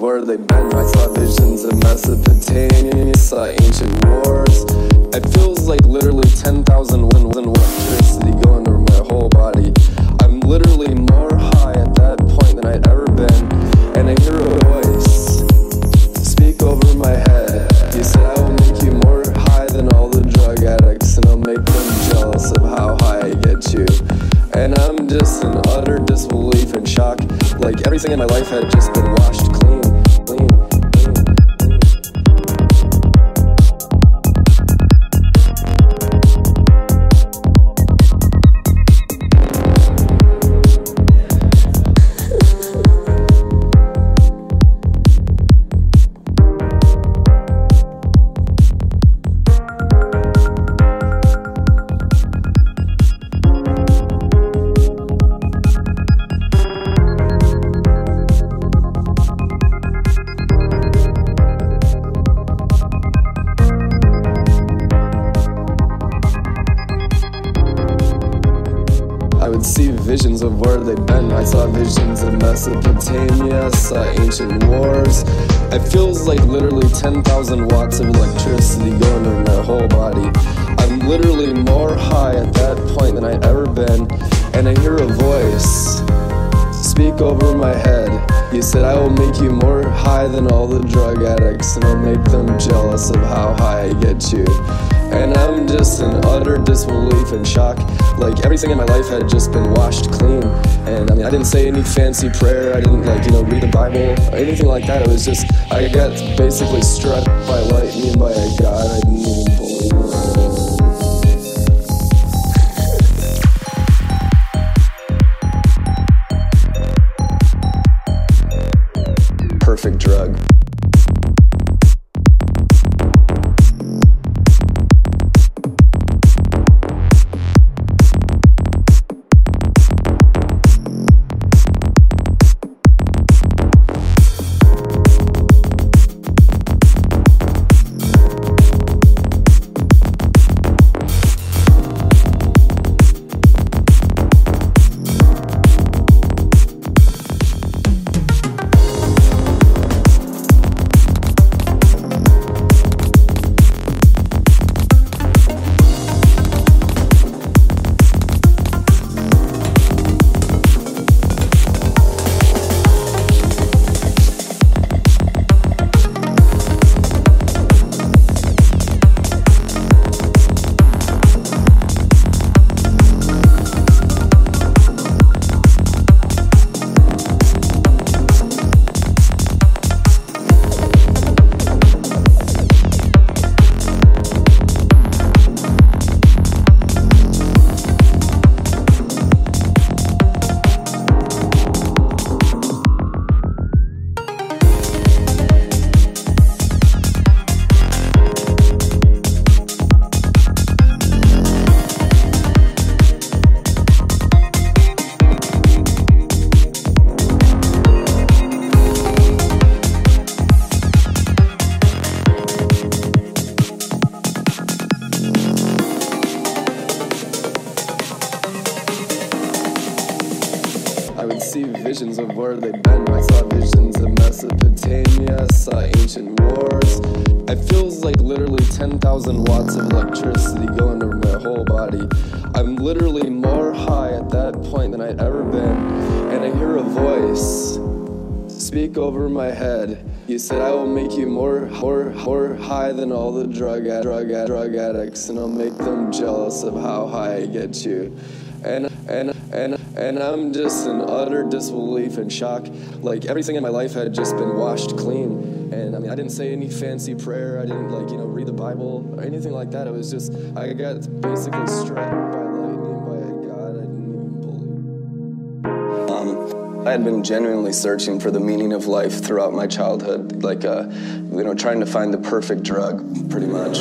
where they've visions of where they've been. I saw visions of Mesopotamia, saw ancient wars. It feels like literally 10,000 watts of electricity going through my whole body. I'm literally more high at that point than I'd ever been. And I hear a voice speak over my head. He said, I will make you more high than all the drug addicts, and I'll make them jealous of how high I get you. And I'm just in utter disbelief and shock. Like everything in my life had just been washed clean. And I mean, I didn't say any fancy prayer, I didn't like, you know, read the Bible or anything like that. It was just, I got basically struck by lightning by a God I didn't even speak over my head. He said, I will make you more, more, more high than all the drug, drug, drug addicts, and I'll make them jealous of how high I get you. And, and, and, and I'm just in utter disbelief and shock. Like everything in my life had just been washed clean. And I mean, I didn't say any fancy prayer. I didn't like, you know, read the Bible or anything like that. It was just, I got basically struck I had been genuinely searching for the meaning of life throughout my childhood, like, uh, you know, trying to find the perfect drug, pretty much.